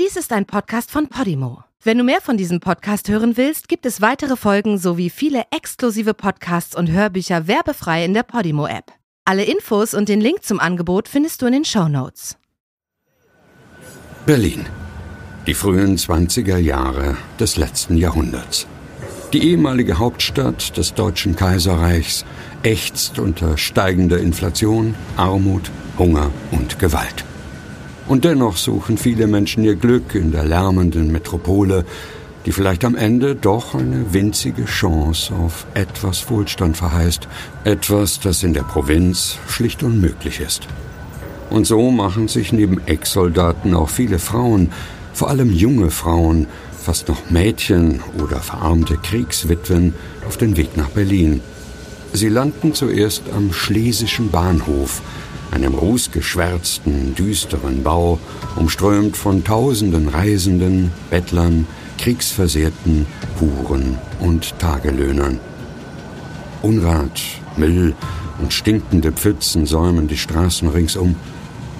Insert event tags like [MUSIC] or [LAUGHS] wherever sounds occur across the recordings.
Dies ist ein Podcast von Podimo. Wenn du mehr von diesem Podcast hören willst, gibt es weitere Folgen sowie viele exklusive Podcasts und Hörbücher werbefrei in der Podimo-App. Alle Infos und den Link zum Angebot findest du in den Show Notes. Berlin. Die frühen 20er Jahre des letzten Jahrhunderts. Die ehemalige Hauptstadt des Deutschen Kaiserreichs ächzt unter steigender Inflation, Armut, Hunger und Gewalt. Und dennoch suchen viele Menschen ihr Glück in der lärmenden Metropole, die vielleicht am Ende doch eine winzige Chance auf etwas Wohlstand verheißt, etwas, das in der Provinz schlicht unmöglich ist. Und so machen sich neben Ex-Soldaten auch viele Frauen, vor allem junge Frauen, fast noch Mädchen oder verarmte Kriegswitwen auf den Weg nach Berlin. Sie landen zuerst am Schlesischen Bahnhof, einem rußgeschwärzten, düsteren Bau, umströmt von tausenden Reisenden, Bettlern, Kriegsversehrten, Huren und Tagelöhnern. Unrat, Müll und stinkende Pfützen säumen die Straßen ringsum.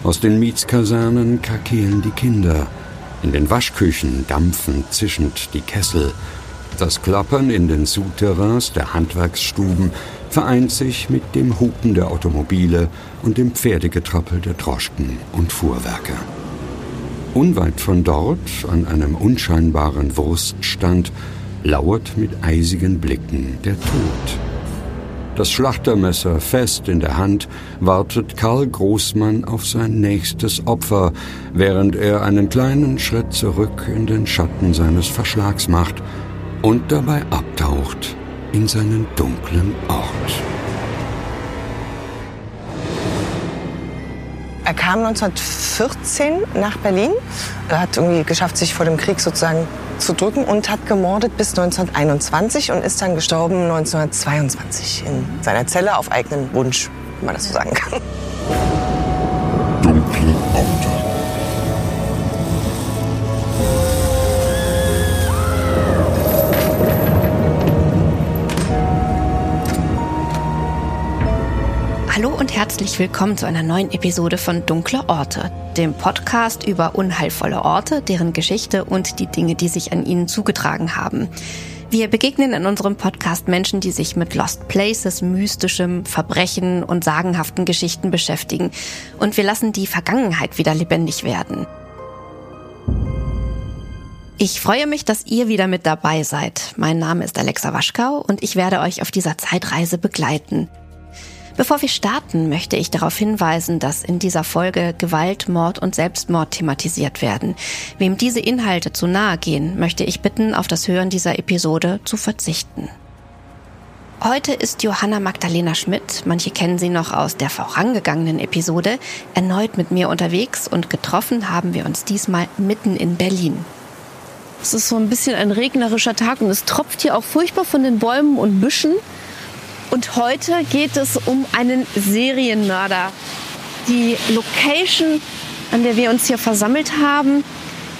Aus den Mietskasernen krakeelen die Kinder. In den Waschküchen dampfen zischend die Kessel. Das Klappern in den Souterrains der Handwerksstuben vereint sich mit dem Hupen der Automobile und dem Pferdegetrappel der Droschken und Fuhrwerke. Unweit von dort, an einem unscheinbaren Wurststand, lauert mit eisigen Blicken der Tod. Das Schlachtermesser fest in der Hand wartet Karl Großmann auf sein nächstes Opfer, während er einen kleinen Schritt zurück in den Schatten seines Verschlags macht und dabei abtaucht in seinen dunklen Ort. Er kam 1914 nach Berlin. Er hat irgendwie geschafft, sich vor dem Krieg sozusagen zu drücken und hat gemordet bis 1921 und ist dann gestorben 1922 in seiner Zelle auf eigenen Wunsch, wenn man das so sagen kann. Dunkle Orte. Herzlich willkommen zu einer neuen Episode von Dunkle Orte, dem Podcast über unheilvolle Orte, deren Geschichte und die Dinge, die sich an ihnen zugetragen haben. Wir begegnen in unserem Podcast Menschen, die sich mit Lost Places, mystischem, Verbrechen und sagenhaften Geschichten beschäftigen. Und wir lassen die Vergangenheit wieder lebendig werden. Ich freue mich, dass ihr wieder mit dabei seid. Mein Name ist Alexa Waschkau und ich werde euch auf dieser Zeitreise begleiten. Bevor wir starten, möchte ich darauf hinweisen, dass in dieser Folge Gewalt, Mord und Selbstmord thematisiert werden. Wem diese Inhalte zu nahe gehen, möchte ich bitten, auf das Hören dieser Episode zu verzichten. Heute ist Johanna Magdalena Schmidt, manche kennen sie noch aus der vorangegangenen Episode, erneut mit mir unterwegs und getroffen haben wir uns diesmal mitten in Berlin. Es ist so ein bisschen ein regnerischer Tag und es tropft hier auch furchtbar von den Bäumen und Büschen. Und heute geht es um einen Serienmörder. Die Location, an der wir uns hier versammelt haben,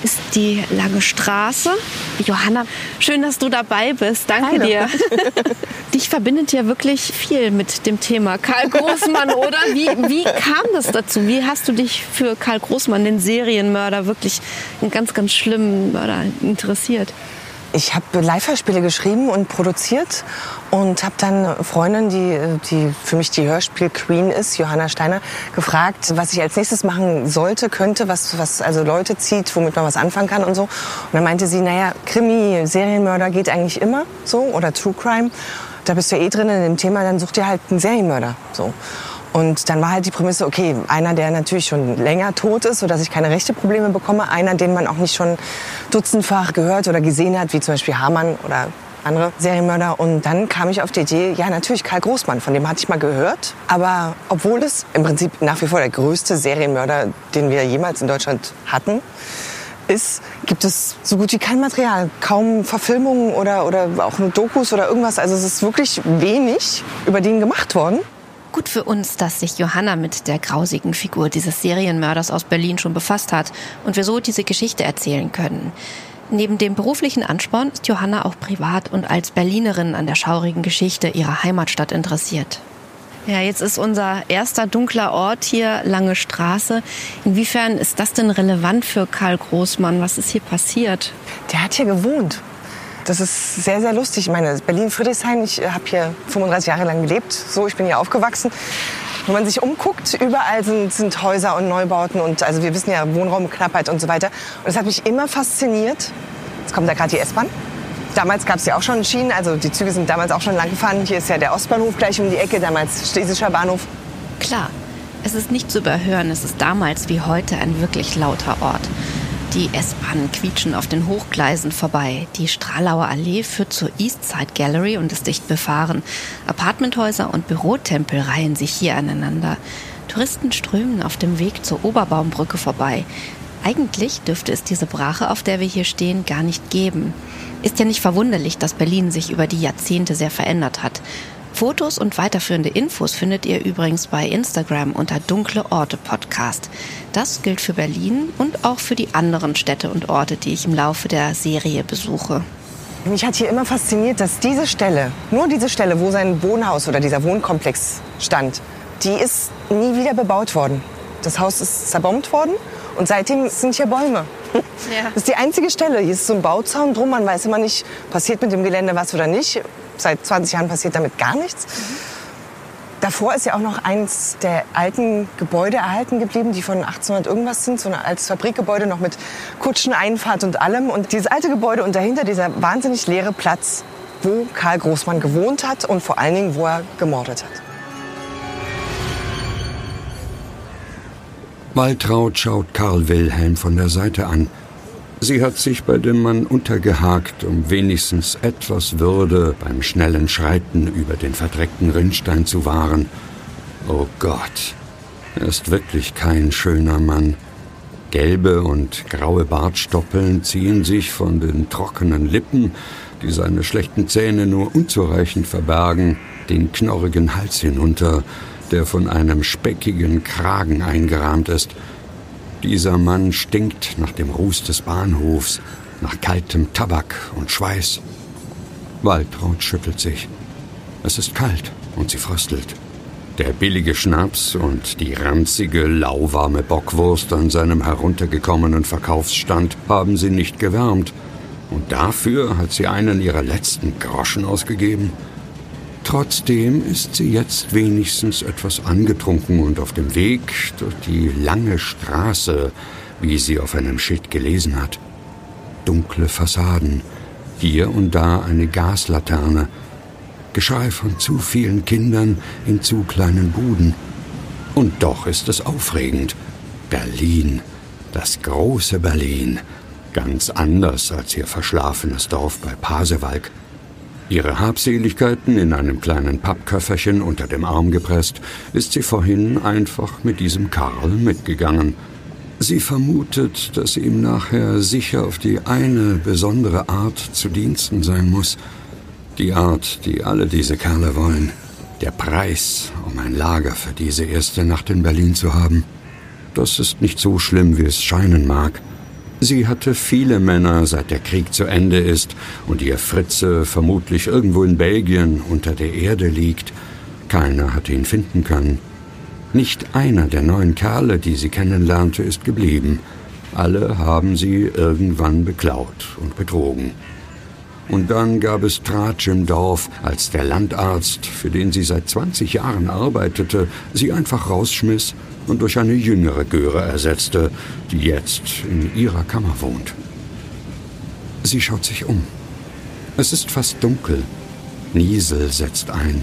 ist die Lange Straße. Johanna, schön, dass du dabei bist. Danke Hallo. dir. [LAUGHS] Dich verbindet ja wirklich viel mit dem Thema Karl Großmann, [LAUGHS] oder? Wie, wie kam das dazu? Wie hast du dich für Karl Großmann, den Serienmörder, wirklich einen ganz, ganz schlimmen Mörder interessiert? Ich habe Live-Hörspiele geschrieben und produziert und habe dann Freundin, die, die für mich die Hörspiel-Queen ist, Johanna Steiner, gefragt, was ich als nächstes machen sollte, könnte, was, was also Leute zieht, womit man was anfangen kann und so. Und dann meinte sie, naja, Krimi, Serienmörder geht eigentlich immer so oder True Crime. Da bist du ja eh drin in dem Thema, dann such dir halt einen Serienmörder. So. Und dann war halt die Prämisse, okay, einer, der natürlich schon länger tot ist, sodass ich keine rechte Probleme bekomme, einer, den man auch nicht schon dutzendfach gehört oder gesehen hat, wie zum Beispiel Hamann oder andere Serienmörder. Und dann kam ich auf die Idee, ja natürlich Karl Großmann, von dem hatte ich mal gehört. Aber obwohl es im Prinzip nach wie vor der größte Serienmörder, den wir jemals in Deutschland hatten, ist, gibt es so gut wie kein Material. Kaum Verfilmungen oder, oder auch nur Dokus oder irgendwas. Also es ist wirklich wenig über den gemacht worden. Gut für uns, dass sich Johanna mit der grausigen Figur dieses Serienmörders aus Berlin schon befasst hat und wir so diese Geschichte erzählen können. Neben dem beruflichen Ansporn ist Johanna auch privat und als Berlinerin an der schaurigen Geschichte ihrer Heimatstadt interessiert. Ja, jetzt ist unser erster dunkler Ort hier Lange Straße. Inwiefern ist das denn relevant für Karl Großmann? Was ist hier passiert? Der hat hier gewohnt. Das ist sehr, sehr lustig. Ich meine, Berlin-Friedrichshain, ich habe hier 35 Jahre lang gelebt. So, ich bin hier aufgewachsen. Wenn man sich umguckt, überall sind, sind Häuser und Neubauten und also wir wissen ja Wohnraumknappheit und so weiter. Und das hat mich immer fasziniert. Jetzt kommt da gerade die S-Bahn. Damals gab es ja auch schon Schienen, also die Züge sind damals auch schon lang gefahren. Hier ist ja der Ostbahnhof gleich um die Ecke, damals Schlesischer Bahnhof. Klar, es ist nicht zu überhören, es ist damals wie heute ein wirklich lauter Ort. Die S-Bahnen quietschen auf den Hochgleisen vorbei. Die Stralauer Allee führt zur Eastside Gallery und ist dicht befahren. Apartmenthäuser und Bürotempel reihen sich hier aneinander. Touristen strömen auf dem Weg zur Oberbaumbrücke vorbei. Eigentlich dürfte es diese Brache, auf der wir hier stehen, gar nicht geben. Ist ja nicht verwunderlich, dass Berlin sich über die Jahrzehnte sehr verändert hat. Fotos und weiterführende Infos findet ihr übrigens bei Instagram unter Dunkle Orte Podcast. Das gilt für Berlin und auch für die anderen Städte und Orte, die ich im Laufe der Serie besuche. Mich hat hier immer fasziniert, dass diese Stelle, nur diese Stelle, wo sein Wohnhaus oder dieser Wohnkomplex stand, die ist nie wieder bebaut worden. Das Haus ist zerbombt worden und seitdem sind hier Bäume. Ja. Das ist die einzige Stelle. Hier ist so ein Bauzaun drum. Man weiß immer nicht, passiert mit dem Gelände was oder nicht. Seit 20 Jahren passiert damit gar nichts. Davor ist ja auch noch eins der alten Gebäude erhalten geblieben, die von 1800 irgendwas sind. So ein altes Fabrikgebäude noch mit Kutscheneinfahrt und allem. Und dieses alte Gebäude und dahinter dieser wahnsinnig leere Platz, wo Karl Großmann gewohnt hat und vor allen Dingen, wo er gemordet hat. Waltraud schaut Karl Wilhelm von der Seite an. Sie hat sich bei dem Mann untergehakt, um wenigstens etwas Würde beim schnellen Schreiten über den verdreckten Rinnstein zu wahren. Oh Gott, er ist wirklich kein schöner Mann. Gelbe und graue Bartstoppeln ziehen sich von den trockenen Lippen, die seine schlechten Zähne nur unzureichend verbergen, den knorrigen Hals hinunter, der von einem speckigen Kragen eingerahmt ist. Dieser Mann stinkt nach dem Ruß des Bahnhofs, nach kaltem Tabak und Schweiß. Waltraud schüttelt sich. Es ist kalt und sie fröstelt. Der billige Schnaps und die ranzige, lauwarme Bockwurst an seinem heruntergekommenen Verkaufsstand haben sie nicht gewärmt. Und dafür hat sie einen ihrer letzten Groschen ausgegeben. Trotzdem ist sie jetzt wenigstens etwas angetrunken und auf dem Weg durch die lange Straße, wie sie auf einem Schild gelesen hat. Dunkle Fassaden, hier und da eine Gaslaterne, Geschrei von zu vielen Kindern in zu kleinen Buden. Und doch ist es aufregend. Berlin, das große Berlin, ganz anders als ihr verschlafenes Dorf bei Pasewalk. Ihre Habseligkeiten in einem kleinen Pappköfferchen unter dem Arm gepresst, ist sie vorhin einfach mit diesem Karl mitgegangen. Sie vermutet, dass sie ihm nachher sicher auf die eine besondere Art zu Diensten sein muss. Die Art, die alle diese Kerle wollen. Der Preis, um ein Lager für diese erste Nacht in Berlin zu haben. Das ist nicht so schlimm, wie es scheinen mag. Sie hatte viele Männer, seit der Krieg zu Ende ist und ihr Fritze vermutlich irgendwo in Belgien unter der Erde liegt. Keiner hatte ihn finden können. Nicht einer der neuen Kerle, die sie kennenlernte, ist geblieben. Alle haben sie irgendwann beklaut und betrogen. Und dann gab es Tratsch im Dorf, als der Landarzt, für den sie seit 20 Jahren arbeitete, sie einfach rausschmiss und durch eine jüngere Göre ersetzte, die jetzt in ihrer Kammer wohnt. Sie schaut sich um. Es ist fast dunkel. Niesel setzt ein.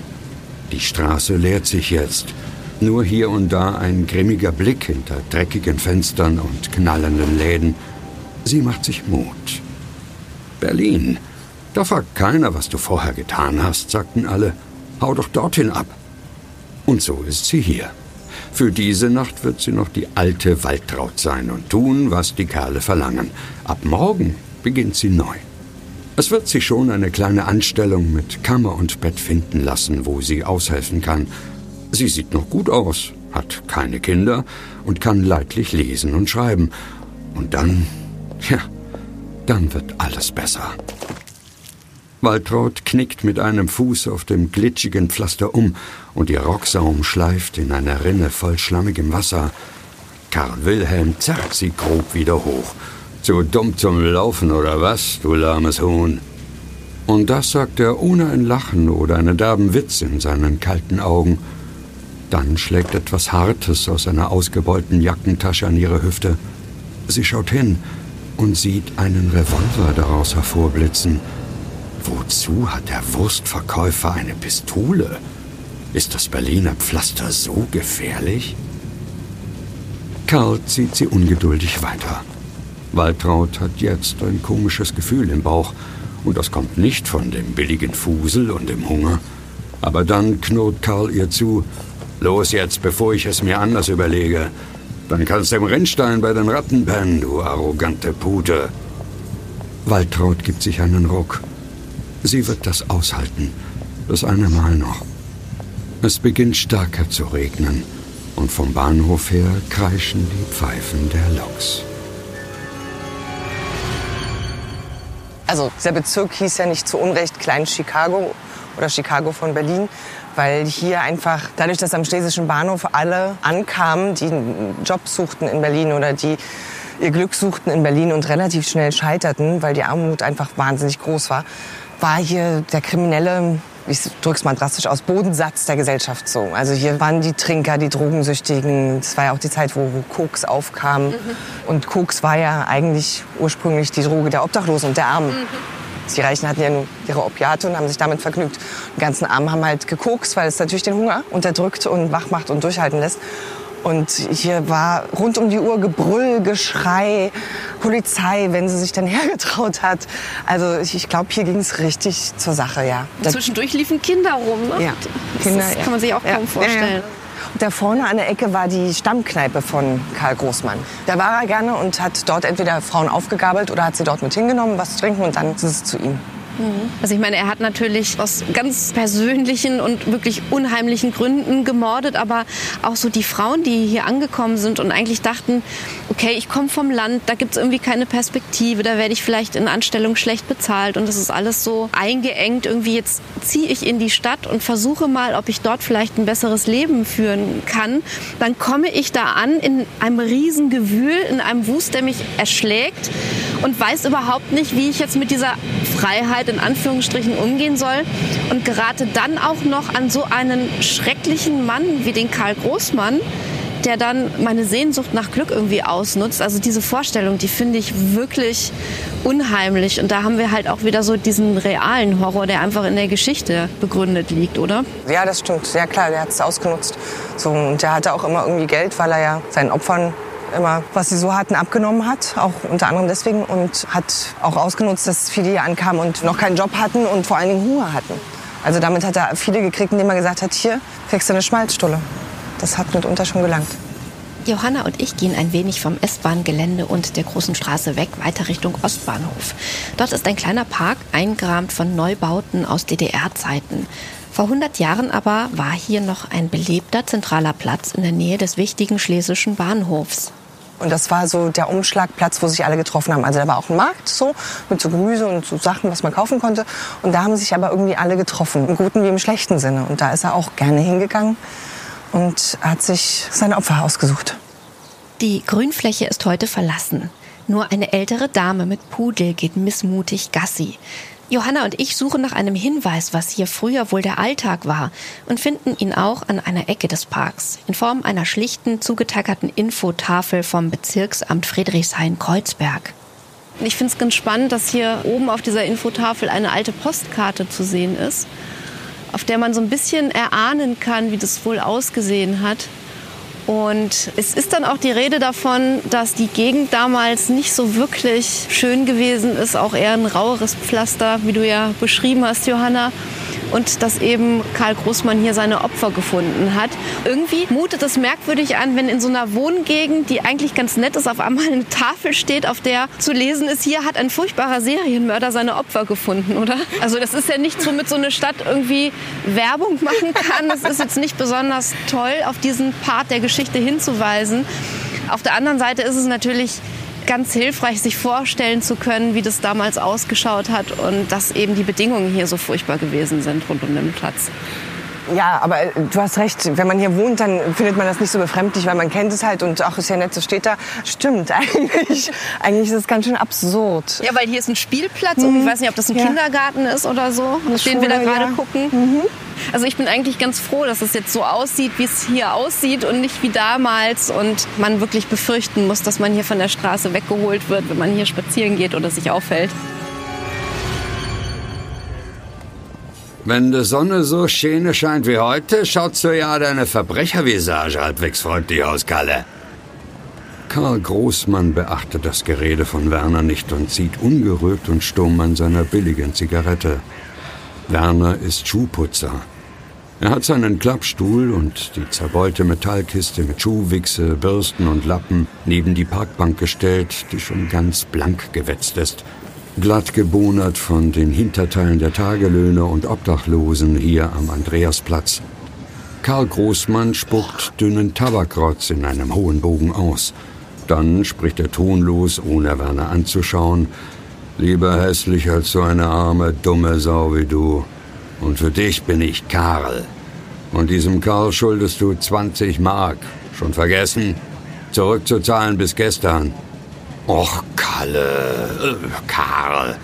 Die Straße leert sich jetzt. Nur hier und da ein grimmiger Blick hinter dreckigen Fenstern und knallenden Läden. Sie macht sich Mut. Berlin. Da fragt keiner, was du vorher getan hast, sagten alle. Hau doch dorthin ab. Und so ist sie hier. Für diese Nacht wird sie noch die alte Waltraud sein und tun, was die Kerle verlangen. Ab morgen beginnt sie neu. Es wird sich schon eine kleine Anstellung mit Kammer und Bett finden lassen, wo sie aushelfen kann. Sie sieht noch gut aus, hat keine Kinder und kann leidlich lesen und schreiben. Und dann, ja, dann wird alles besser. Waltraud knickt mit einem Fuß auf dem glitschigen Pflaster um und ihr Rocksaum schleift in einer Rinne voll schlammigem Wasser. Karl Wilhelm zerrt sie grob wieder hoch. Zu dumm zum Laufen oder was, du lahmes Huhn? Und das sagt er ohne ein Lachen oder einen derben Witz in seinen kalten Augen. Dann schlägt etwas Hartes aus einer ausgebeulten Jackentasche an ihre Hüfte. Sie schaut hin und sieht einen Revolver daraus hervorblitzen. Wozu hat der Wurstverkäufer eine Pistole? Ist das Berliner Pflaster so gefährlich? Karl zieht sie ungeduldig weiter. Waltraud hat jetzt ein komisches Gefühl im Bauch. Und das kommt nicht von dem billigen Fusel und dem Hunger. Aber dann knurrt Karl ihr zu, Los jetzt, bevor ich es mir anders überlege. Dann kannst du im Rennstein bei den Ratten pennen, du arrogante Pute. Waltraud gibt sich einen Ruck. Sie wird das aushalten. Das eine Mal noch. Es beginnt stärker zu regnen. Und vom Bahnhof her kreischen die Pfeifen der Loks. Also der Bezirk hieß ja nicht zu Unrecht Klein Chicago oder Chicago von Berlin, weil hier einfach dadurch, dass am Schlesischen Bahnhof alle ankamen, die einen Job suchten in Berlin oder die ihr Glück suchten in Berlin und relativ schnell scheiterten, weil die Armut einfach wahnsinnig groß war, war hier der kriminelle ich drück's mal drastisch aus, Bodensatz der Gesellschaft so. Also hier waren die Trinker, die Drogensüchtigen. Das war ja auch die Zeit, wo, wo Koks aufkam. Mhm. Und Koks war ja eigentlich ursprünglich die Droge der Obdachlosen und der Armen. Mhm. Die Reichen hatten ja nur ihre Opiate und haben sich damit vergnügt. Die ganzen Armen haben halt gekokst, weil es natürlich den Hunger unterdrückt und wach macht und durchhalten lässt. Und hier war rund um die Uhr Gebrüll, Geschrei, Polizei, wenn sie sich dann [LAUGHS] hergetraut hat. Also ich, ich glaube, hier ging es richtig zur Sache, ja. Zwischendurch liefen Kinder rum, ne? Ja, Kinder, das kann man sich auch kaum vorstellen. Ja. Und da vorne an der Ecke war die Stammkneipe von Karl Großmann. Da war er gerne und hat dort entweder Frauen aufgegabelt oder hat sie dort mit hingenommen, was zu trinken und dann ist es zu ihm. Mhm. Also ich meine, er hat natürlich aus ganz persönlichen und wirklich unheimlichen Gründen gemordet, aber auch so die Frauen, die hier angekommen sind und eigentlich dachten, okay, ich komme vom Land, da gibt es irgendwie keine Perspektive, da werde ich vielleicht in Anstellung schlecht bezahlt und das ist alles so eingeengt. Irgendwie jetzt ziehe ich in die Stadt und versuche mal, ob ich dort vielleicht ein besseres Leben führen kann. Dann komme ich da an in einem riesen Gewühl, in einem Wust, der mich erschlägt und weiß überhaupt nicht, wie ich jetzt mit dieser Freiheit in Anführungsstrichen umgehen soll und gerate dann auch noch an so einen schrecklichen Mann wie den Karl Großmann, der dann meine Sehnsucht nach Glück irgendwie ausnutzt. Also diese Vorstellung, die finde ich wirklich unheimlich. Und da haben wir halt auch wieder so diesen realen Horror, der einfach in der Geschichte begründet liegt, oder? Ja, das stimmt. Sehr klar, der hat es ausgenutzt. So, und der hatte auch immer irgendwie Geld, weil er ja seinen Opfern immer, was sie so hatten, abgenommen hat. Auch unter anderem deswegen. Und hat auch ausgenutzt, dass viele hier ankamen und noch keinen Job hatten und vor allen Dingen Hunger hatten. Also damit hat er viele gekriegt, indem er gesagt hat, hier kriegst du eine Schmalzstulle. Das hat mitunter schon gelangt. Johanna und ich gehen ein wenig vom S-Bahn-Gelände und der großen Straße weg, weiter Richtung Ostbahnhof. Dort ist ein kleiner Park, eingerahmt von Neubauten aus DDR-Zeiten. Vor 100 Jahren aber war hier noch ein belebter zentraler Platz in der Nähe des wichtigen schlesischen Bahnhofs. Und das war so der Umschlagplatz, wo sich alle getroffen haben. Also da war auch ein Markt so mit so Gemüse und so Sachen, was man kaufen konnte. Und da haben sich aber irgendwie alle getroffen, im guten wie im schlechten Sinne. Und da ist er auch gerne hingegangen und hat sich seine Opfer ausgesucht. Die Grünfläche ist heute verlassen. Nur eine ältere Dame mit Pudel geht missmutig Gassi. Johanna und ich suchen nach einem Hinweis, was hier früher wohl der Alltag war und finden ihn auch an einer Ecke des Parks in Form einer schlichten, zugetackerten Infotafel vom Bezirksamt Friedrichshain-Kreuzberg. Ich finde es ganz spannend, dass hier oben auf dieser Infotafel eine alte Postkarte zu sehen ist, auf der man so ein bisschen erahnen kann, wie das wohl ausgesehen hat. Und es ist dann auch die Rede davon, dass die Gegend damals nicht so wirklich schön gewesen ist, auch eher ein raueres Pflaster, wie du ja beschrieben hast, Johanna und dass eben Karl Großmann hier seine Opfer gefunden hat. Irgendwie mutet es merkwürdig an, wenn in so einer Wohngegend, die eigentlich ganz nett ist, auf einmal eine Tafel steht, auf der zu lesen ist, hier hat ein furchtbarer Serienmörder seine Opfer gefunden, oder? Also das ist ja nicht so, mit so eine Stadt irgendwie Werbung machen kann. Es ist jetzt nicht besonders toll, auf diesen Part der Geschichte hinzuweisen. Auf der anderen Seite ist es natürlich ganz hilfreich, sich vorstellen zu können, wie das damals ausgeschaut hat und dass eben die Bedingungen hier so furchtbar gewesen sind rund um den Platz. Ja, aber äh, du hast recht. Wenn man hier wohnt, dann findet man das nicht so befremdlich, weil man kennt es halt und ach, ist ja nett, so steht da. Stimmt, [LAUGHS] eigentlich, eigentlich ist es ganz schön absurd. Ja, weil hier ist ein Spielplatz mhm. und ich weiß nicht, ob das ein ja. Kindergarten ist oder so, den wir da gerade ja. gucken. Mhm. Also ich bin eigentlich ganz froh, dass es jetzt so aussieht, wie es hier aussieht und nicht wie damals und man wirklich befürchten muss, dass man hier von der Straße weggeholt wird, wenn man hier spazieren geht oder sich aufhält. Wenn die Sonne so schön scheint wie heute, schaut so ja deine Verbrechervisage halbwegs freundlich aus, Kalle. Karl Großmann beachtet das Gerede von Werner nicht und zieht ungerührt und stumm an seiner billigen Zigarette. Werner ist Schuhputzer. Er hat seinen Klappstuhl und die zerbeulte Metallkiste mit Schuhwichse, Bürsten und Lappen neben die Parkbank gestellt, die schon ganz blank gewetzt ist glatt gebonert von den Hinterteilen der Tagelöhner und Obdachlosen hier am Andreasplatz. Karl Großmann spuckt dünnen Tabakrotz in einem hohen Bogen aus. Dann spricht er tonlos, ohne Werner anzuschauen. Lieber hässlich als so eine arme, dumme Sau wie du. Und für dich bin ich Karl. Und diesem Karl schuldest du 20 Mark. Schon vergessen? Zurückzuzahlen bis gestern. Och, Kalle, Karl,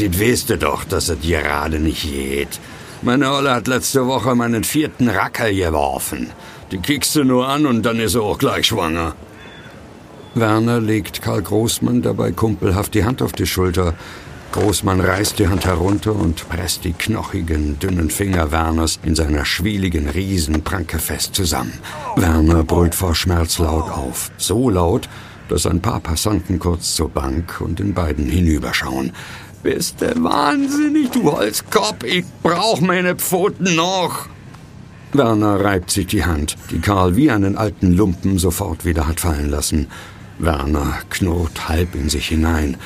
dit weißt du doch, dass es gerade nicht geht. Meine Olle hat letzte Woche meinen vierten Racker geworfen. Die kickst du nur an und dann ist er auch gleich schwanger. Werner legt Karl Großmann dabei kumpelhaft die Hand auf die Schulter. Großmann reißt die Hand herunter und presst die knochigen, dünnen Finger Werners in seiner schwieligen Riesenpranke fest zusammen. Werner brüllt vor Schmerz laut auf. So laut, dass ein paar Passanten kurz zur Bank und den beiden hinüberschauen. Bist du wahnsinnig, du Holzkopf? Ich brauch meine Pfoten noch. Werner reibt sich die Hand, die Karl wie einen alten Lumpen sofort wieder hat fallen lassen. Werner knurrt halb in sich hinein.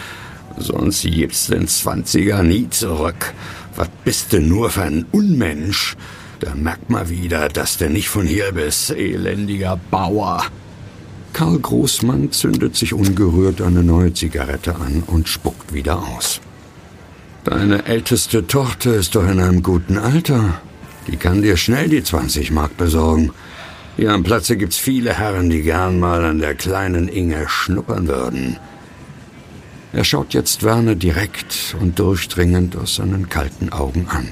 Sonst gibt's den Zwanziger nie zurück. Was bist du nur für ein Unmensch? Da merkt man wieder, dass du nicht von hier bist, elendiger Bauer. Karl Großmann zündet sich ungerührt eine neue Zigarette an und spuckt wieder aus. Deine älteste Tochter ist doch in einem guten Alter. Die kann dir schnell die 20 Mark besorgen. Hier am Platze gibt's viele Herren, die gern mal an der kleinen Inge schnuppern würden. Er schaut jetzt Werner direkt und durchdringend aus seinen kalten Augen an.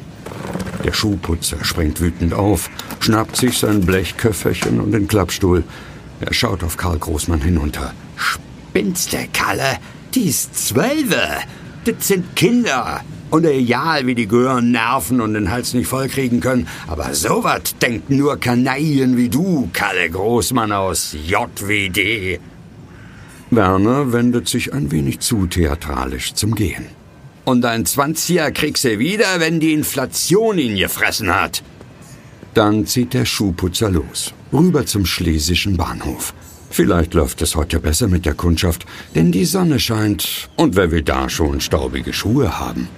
Der Schuhputzer springt wütend auf, schnappt sich sein Blechköfferchen und den Klappstuhl, er schaut auf Karl Großmann hinunter. Spinste, Kalle, die ist zwölfe. Das sind Kinder. Und egal, wie die gehören nerven und den Hals nicht vollkriegen können. Aber sowas denkt nur Kanaillen wie du, Kalle Großmann aus JWD. Werner wendet sich ein wenig zu theatralisch zum Gehen. Und ein Zwanziger kriegst du wieder, wenn die Inflation ihn gefressen hat. Dann zieht der Schuhputzer los, rüber zum schlesischen Bahnhof. Vielleicht läuft es heute besser mit der Kundschaft, denn die Sonne scheint und wer will da schon staubige Schuhe haben?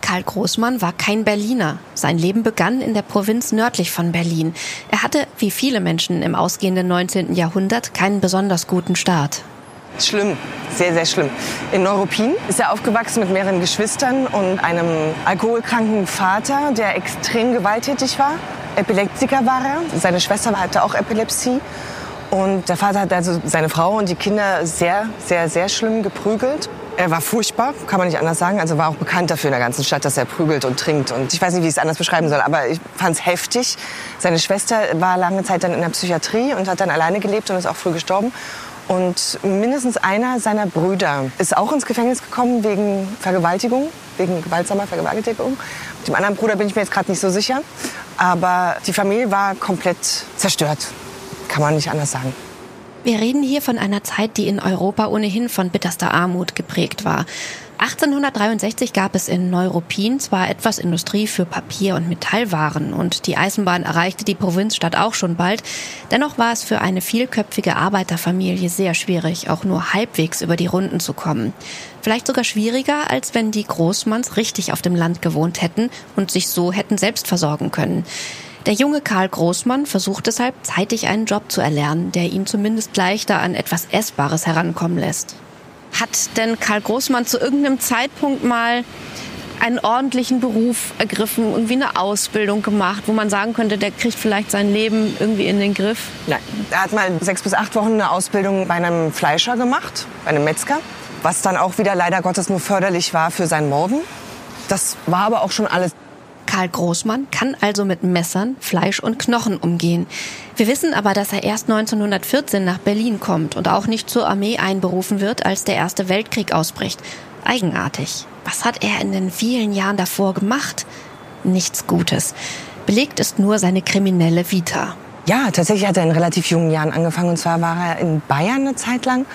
Karl Großmann war kein Berliner. Sein Leben begann in der Provinz nördlich von Berlin. Er hatte, wie viele Menschen im ausgehenden 19. Jahrhundert, keinen besonders guten Start. Schlimm, sehr, sehr schlimm. In Neuruppin ist er aufgewachsen mit mehreren Geschwistern und einem alkoholkranken Vater, der extrem gewalttätig war. Epileptiker war er. Seine Schwester hatte auch Epilepsie. Und der Vater hat also seine Frau und die Kinder sehr, sehr, sehr schlimm geprügelt. Er war furchtbar, kann man nicht anders sagen. Also war auch bekannt dafür in der ganzen Stadt, dass er prügelt und trinkt. Und ich weiß nicht, wie ich es anders beschreiben soll, aber ich fand es heftig. Seine Schwester war lange Zeit dann in der Psychiatrie und hat dann alleine gelebt und ist auch früh gestorben. Und mindestens einer seiner Brüder ist auch ins Gefängnis gekommen wegen Vergewaltigung, wegen gewaltsamer Vergewaltigung. Mit dem anderen Bruder bin ich mir jetzt gerade nicht so sicher. Aber die Familie war komplett zerstört. Kann man nicht anders sagen. Wir reden hier von einer Zeit, die in Europa ohnehin von bitterster Armut geprägt war. 1863 gab es in Neuruppin zwar etwas Industrie für Papier- und Metallwaren und die Eisenbahn erreichte die Provinzstadt auch schon bald, dennoch war es für eine vielköpfige Arbeiterfamilie sehr schwierig, auch nur halbwegs über die Runden zu kommen. Vielleicht sogar schwieriger, als wenn die Großmanns richtig auf dem Land gewohnt hätten und sich so hätten selbst versorgen können. Der junge Karl Großmann versucht deshalb zeitig einen Job zu erlernen, der ihn zumindest leichter an etwas Essbares herankommen lässt. Hat denn Karl Großmann zu irgendeinem Zeitpunkt mal einen ordentlichen Beruf ergriffen, irgendwie eine Ausbildung gemacht, wo man sagen könnte, der kriegt vielleicht sein Leben irgendwie in den Griff? Nein. Er hat mal sechs bis acht Wochen eine Ausbildung bei einem Fleischer gemacht, bei einem Metzger, was dann auch wieder leider Gottes nur förderlich war für sein Morden. Das war aber auch schon alles. Karl Großmann kann also mit Messern, Fleisch und Knochen umgehen. Wir wissen aber, dass er erst 1914 nach Berlin kommt und auch nicht zur Armee einberufen wird, als der Erste Weltkrieg ausbricht. Eigenartig. Was hat er in den vielen Jahren davor gemacht? Nichts Gutes. Belegt ist nur seine kriminelle Vita. Ja, tatsächlich hat er in relativ jungen Jahren angefangen. Und zwar war er in Bayern eine Zeit lang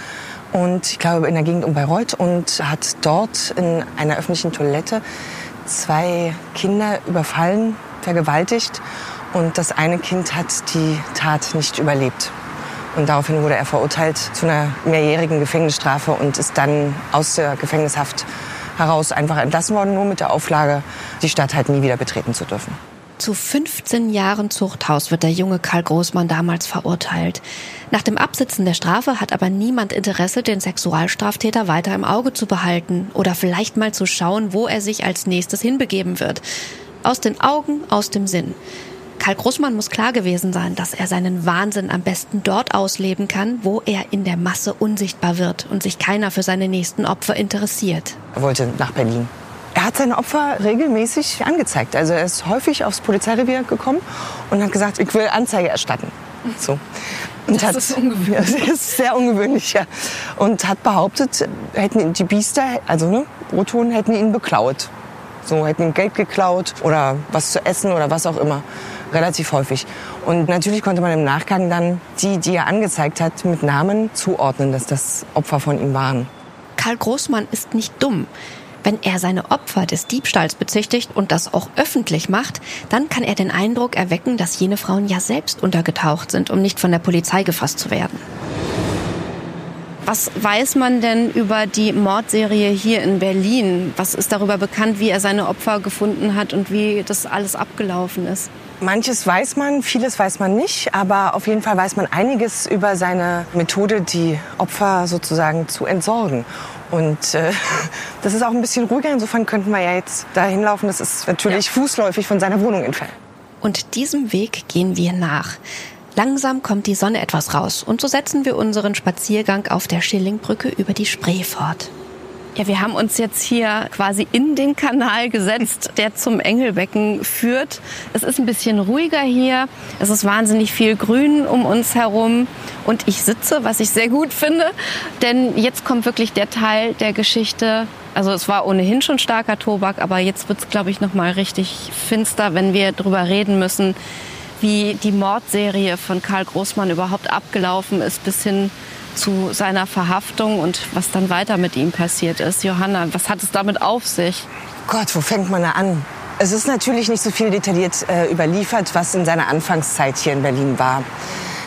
und ich glaube in der Gegend um Bayreuth und hat dort in einer öffentlichen Toilette zwei Kinder überfallen, vergewaltigt und das eine Kind hat die Tat nicht überlebt. Und daraufhin wurde er verurteilt zu einer mehrjährigen Gefängnisstrafe und ist dann aus der Gefängnishaft heraus einfach entlassen worden, nur mit der Auflage, die Stadt halt nie wieder betreten zu dürfen. Zu 15 Jahren Zuchthaus wird der junge Karl Großmann damals verurteilt. Nach dem Absitzen der Strafe hat aber niemand Interesse, den Sexualstraftäter weiter im Auge zu behalten oder vielleicht mal zu schauen, wo er sich als nächstes hinbegeben wird. Aus den Augen, aus dem Sinn. Karl Großmann muss klar gewesen sein, dass er seinen Wahnsinn am besten dort ausleben kann, wo er in der Masse unsichtbar wird und sich keiner für seine nächsten Opfer interessiert. Er wollte nach Berlin. Er hat seine Opfer regelmäßig angezeigt. Also er ist häufig aufs Polizeirevier gekommen und hat gesagt, ich will Anzeige erstatten. So. Und das hat, ist ungewöhnlich. [LAUGHS] Das ist sehr ungewöhnlich, ja. Und hat behauptet, hätten die Biester, also ne, Brothuhn, hätten ihn beklaut. So, hätten ihm Geld geklaut oder was zu essen oder was auch immer. Relativ häufig. Und natürlich konnte man im Nachgang dann die, die er angezeigt hat, mit Namen zuordnen, dass das Opfer von ihm waren. Karl Großmann ist nicht dumm. Wenn er seine Opfer des Diebstahls bezichtigt und das auch öffentlich macht, dann kann er den Eindruck erwecken, dass jene Frauen ja selbst untergetaucht sind, um nicht von der Polizei gefasst zu werden. Was weiß man denn über die Mordserie hier in Berlin? Was ist darüber bekannt, wie er seine Opfer gefunden hat und wie das alles abgelaufen ist? Manches weiß man, vieles weiß man nicht, aber auf jeden Fall weiß man einiges über seine Methode, die Opfer sozusagen zu entsorgen. Und äh, [LAUGHS] das ist auch ein bisschen ruhiger. Insofern könnten wir ja jetzt da hinlaufen. Das ist natürlich ja. fußläufig von seiner Wohnung entfernt. Und diesem Weg gehen wir nach. Langsam kommt die Sonne etwas raus und so setzen wir unseren Spaziergang auf der Schillingbrücke über die Spree fort. Ja, wir haben uns jetzt hier quasi in den Kanal gesetzt, der zum Engelbecken führt. Es ist ein bisschen ruhiger hier. Es ist wahnsinnig viel Grün um uns herum. Und ich sitze, was ich sehr gut finde. Denn jetzt kommt wirklich der Teil der Geschichte. Also es war ohnehin schon starker Tobak, aber jetzt wird es, glaube ich, noch mal richtig finster, wenn wir darüber reden müssen, wie die Mordserie von Karl Großmann überhaupt abgelaufen ist, bis hin zu seiner Verhaftung und was dann weiter mit ihm passiert ist. Johanna, was hat es damit auf sich? Gott, wo fängt man da an? Es ist natürlich nicht so viel detailliert äh, überliefert, was in seiner Anfangszeit hier in Berlin war.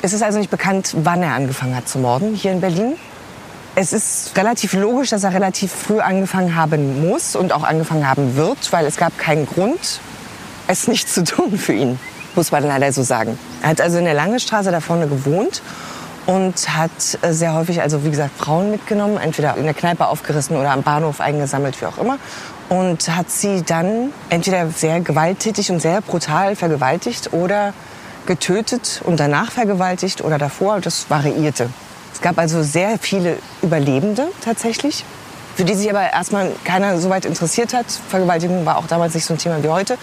Es ist also nicht bekannt, wann er angefangen hat zu morden hier in Berlin. Es ist relativ logisch, dass er relativ früh angefangen haben muss und auch angefangen haben wird, weil es gab keinen Grund, es nicht zu tun für ihn, muss man leider so sagen. Er hat also in der Lange Straße da vorne gewohnt und hat äh, sehr häufig, also wie gesagt, Frauen mitgenommen, entweder in der Kneipe aufgerissen oder am Bahnhof eingesammelt, wie auch immer. Und hat sie dann entweder sehr gewalttätig und sehr brutal vergewaltigt oder getötet und danach vergewaltigt oder davor. Das variierte. Es gab also sehr viele Überlebende tatsächlich, für die sich aber erstmal keiner so weit interessiert hat. Vergewaltigung war auch damals nicht so ein Thema wie heute.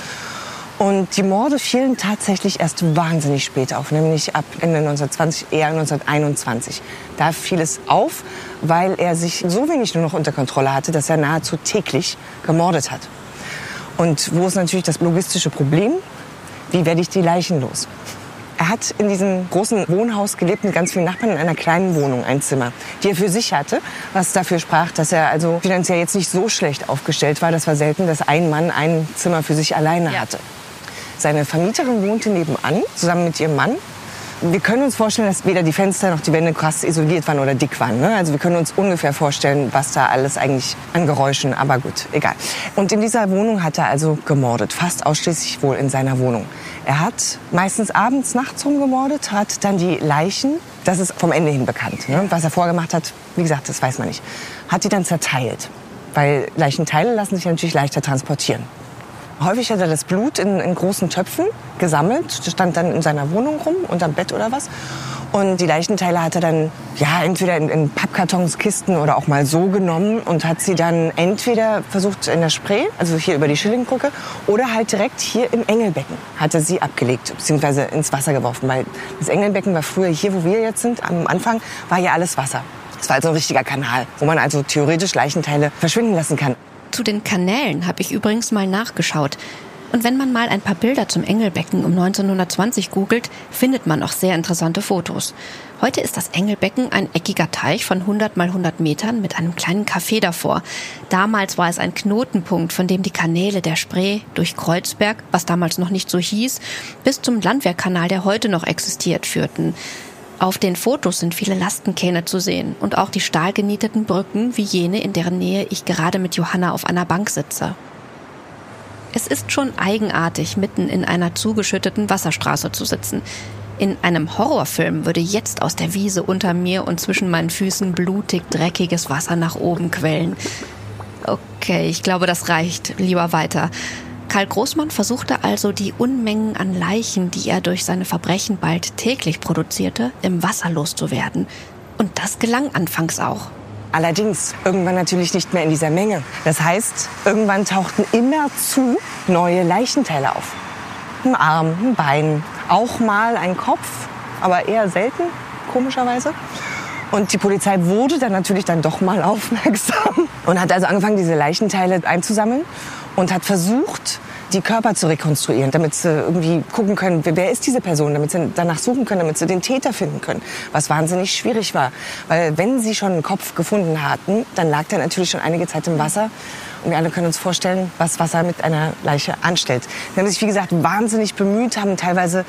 Und die Morde fielen tatsächlich erst wahnsinnig spät auf, nämlich ab Ende 1920, eher 1921. Da fiel es auf, weil er sich so wenig nur noch unter Kontrolle hatte, dass er nahezu täglich gemordet hat. Und wo ist natürlich das logistische Problem? Wie werde ich die Leichen los? Er hat in diesem großen Wohnhaus gelebt mit ganz vielen Nachbarn in einer kleinen Wohnung, ein Zimmer, die er für sich hatte, was dafür sprach, dass er also finanziell jetzt nicht so schlecht aufgestellt war. Das war selten, dass ein Mann ein Zimmer für sich alleine hatte. Seine Vermieterin wohnte nebenan, zusammen mit ihrem Mann. Wir können uns vorstellen, dass weder die Fenster noch die Wände krass isoliert waren oder dick waren. Ne? Also wir können uns ungefähr vorstellen, was da alles eigentlich an Geräuschen, aber gut, egal. Und in dieser Wohnung hat er also gemordet, fast ausschließlich wohl in seiner Wohnung. Er hat meistens abends, nachts rumgemordet, hat dann die Leichen, das ist vom Ende hin bekannt. Ne? Was er vorgemacht hat, wie gesagt, das weiß man nicht, hat die dann zerteilt. Weil Leichenteile lassen sich natürlich leichter transportieren. Häufig hat er das Blut in, in großen Töpfen gesammelt, stand dann in seiner Wohnung rum, unterm Bett oder was. Und die Leichenteile hat er dann ja entweder in, in Pappkartons, Kisten oder auch mal so genommen und hat sie dann entweder versucht in der Spree, also hier über die Schillingbrücke, oder halt direkt hier im Engelbecken hat er sie abgelegt bzw. ins Wasser geworfen, weil das Engelbecken war früher hier, wo wir jetzt sind, am Anfang war ja alles Wasser. Es war also ein richtiger Kanal, wo man also theoretisch Leichenteile verschwinden lassen kann. Zu den Kanälen habe ich übrigens mal nachgeschaut. Und wenn man mal ein paar Bilder zum Engelbecken um 1920 googelt, findet man auch sehr interessante Fotos. Heute ist das Engelbecken ein eckiger Teich von 100 mal 100 Metern mit einem kleinen Café davor. Damals war es ein Knotenpunkt, von dem die Kanäle der Spree durch Kreuzberg, was damals noch nicht so hieß, bis zum Landwehrkanal, der heute noch existiert, führten. Auf den Fotos sind viele Lastenkähne zu sehen und auch die stahlgenieteten Brücken wie jene, in deren Nähe ich gerade mit Johanna auf einer Bank sitze. Es ist schon eigenartig, mitten in einer zugeschütteten Wasserstraße zu sitzen. In einem Horrorfilm würde jetzt aus der Wiese unter mir und zwischen meinen Füßen blutig dreckiges Wasser nach oben quellen. Okay, ich glaube, das reicht. Lieber weiter. Karl Großmann versuchte also die Unmengen an Leichen, die er durch seine Verbrechen bald täglich produzierte, im Wasser loszuwerden. Und das gelang anfangs auch. Allerdings irgendwann natürlich nicht mehr in dieser Menge. Das heißt, irgendwann tauchten immer zu neue Leichenteile auf. Ein Arm, ein Bein, auch mal ein Kopf, aber eher selten, komischerweise. Und die Polizei wurde dann natürlich dann doch mal [LAUGHS] aufmerksam und hat also angefangen, diese Leichenteile einzusammeln und hat versucht, die Körper zu rekonstruieren, damit sie irgendwie gucken können, wer ist diese Person, damit sie danach suchen können, damit sie den Täter finden können, was wahnsinnig schwierig war. Weil wenn sie schon einen Kopf gefunden hatten, dann lag der natürlich schon einige Zeit im Wasser. Und wir alle können uns vorstellen, was Wasser mit einer Leiche anstellt. Sie haben sich, wie gesagt, wahnsinnig bemüht, haben teilweise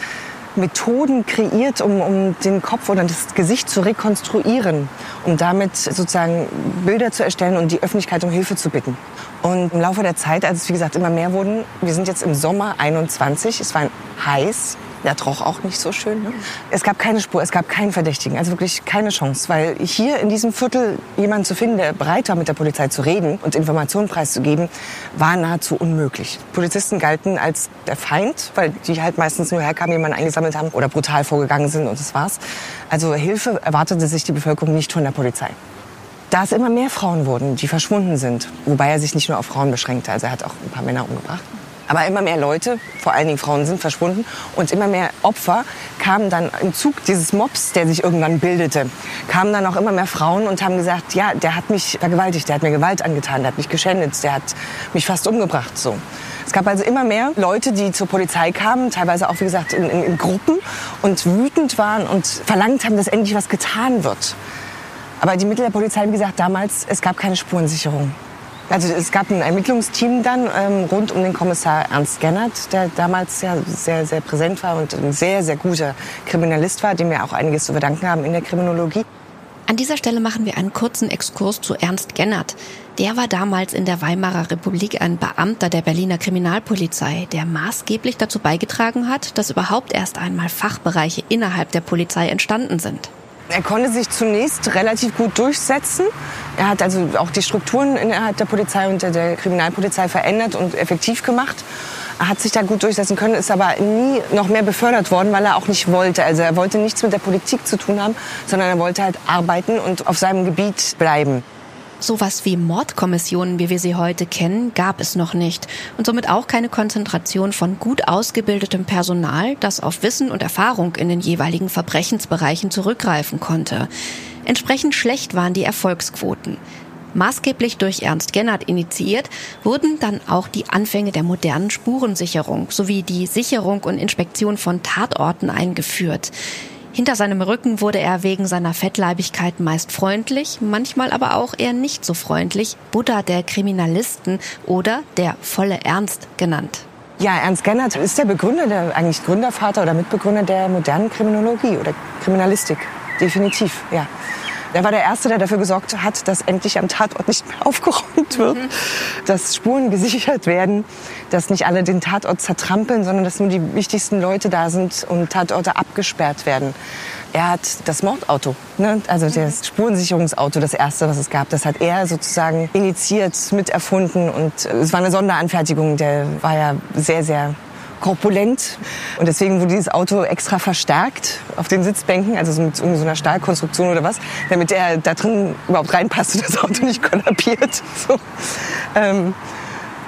Methoden kreiert, um, um den Kopf oder das Gesicht zu rekonstruieren, um damit sozusagen Bilder zu erstellen und die Öffentlichkeit um Hilfe zu bitten. Und im Laufe der Zeit, als es wie gesagt immer mehr wurden, wir sind jetzt im Sommer 21, es war heiß, der roch auch nicht so schön. Ne? Es gab keine Spur, es gab keinen Verdächtigen, also wirklich keine Chance, weil hier in diesem Viertel jemanden zu finden, der bereit war, mit der Polizei zu reden und Informationen preiszugeben, war nahezu unmöglich. Polizisten galten als der Feind, weil die halt meistens nur herkamen, jemanden eingesammelt haben oder brutal vorgegangen sind und das war's. Also Hilfe erwartete sich die Bevölkerung nicht von der Polizei. Da es immer mehr Frauen wurden, die verschwunden sind, wobei er sich nicht nur auf Frauen beschränkte, also er hat auch ein paar Männer umgebracht. Aber immer mehr Leute, vor allen Dingen Frauen, sind verschwunden und immer mehr Opfer kamen dann im Zug dieses Mobs, der sich irgendwann bildete, kamen dann auch immer mehr Frauen und haben gesagt, ja, der hat mich vergewaltigt, der hat mir Gewalt angetan, der hat mich geschändet, der hat mich fast umgebracht. So. Es gab also immer mehr Leute, die zur Polizei kamen, teilweise auch, wie gesagt, in, in, in Gruppen und wütend waren und verlangt haben, dass endlich was getan wird. Aber die Mittel der Polizei, wie gesagt, damals, es gab keine Spurensicherung. Also es gab ein Ermittlungsteam dann ähm, rund um den Kommissar Ernst Gennert, der damals ja sehr, sehr präsent war und ein sehr, sehr guter Kriminalist war, dem wir auch einiges zu verdanken haben in der Kriminologie. An dieser Stelle machen wir einen kurzen Exkurs zu Ernst Gennert. Der war damals in der Weimarer Republik ein Beamter der Berliner Kriminalpolizei, der maßgeblich dazu beigetragen hat, dass überhaupt erst einmal Fachbereiche innerhalb der Polizei entstanden sind. Er konnte sich zunächst relativ gut durchsetzen. Er hat also auch die Strukturen innerhalb der Polizei und der Kriminalpolizei verändert und effektiv gemacht. Er hat sich da gut durchsetzen können, ist aber nie noch mehr befördert worden, weil er auch nicht wollte. Also er wollte nichts mit der Politik zu tun haben, sondern er wollte halt arbeiten und auf seinem Gebiet bleiben. Sowas wie Mordkommissionen, wie wir sie heute kennen, gab es noch nicht und somit auch keine Konzentration von gut ausgebildetem Personal, das auf Wissen und Erfahrung in den jeweiligen Verbrechensbereichen zurückgreifen konnte. Entsprechend schlecht waren die Erfolgsquoten. Maßgeblich durch Ernst Gennert initiiert, wurden dann auch die Anfänge der modernen Spurensicherung sowie die Sicherung und Inspektion von Tatorten eingeführt. Hinter seinem Rücken wurde er wegen seiner Fettleibigkeit meist freundlich, manchmal aber auch eher nicht so freundlich, Buddha der Kriminalisten oder der volle Ernst genannt. Ja, Ernst Gennert ist der Begründer, der eigentlich Gründervater oder Mitbegründer der modernen Kriminologie oder Kriminalistik. Definitiv, ja. Er war der Erste, der dafür gesorgt hat, dass endlich am Tatort nicht mehr [LAUGHS] aufgeräumt wird, mhm. dass Spuren gesichert werden, dass nicht alle den Tatort zertrampeln, sondern dass nur die wichtigsten Leute da sind und Tatorte abgesperrt werden. Er hat das Mordauto, ne? also das Spurensicherungsauto, das erste, was es gab, das hat er sozusagen initiiert, miterfunden und es war eine Sonderanfertigung. Der war ja sehr, sehr korpulent. Und deswegen wurde dieses Auto extra verstärkt auf den Sitzbänken, also mit so einer Stahlkonstruktion oder was, damit er da drin überhaupt reinpasst und das Auto nicht kollabiert. [LAUGHS] So. Ähm,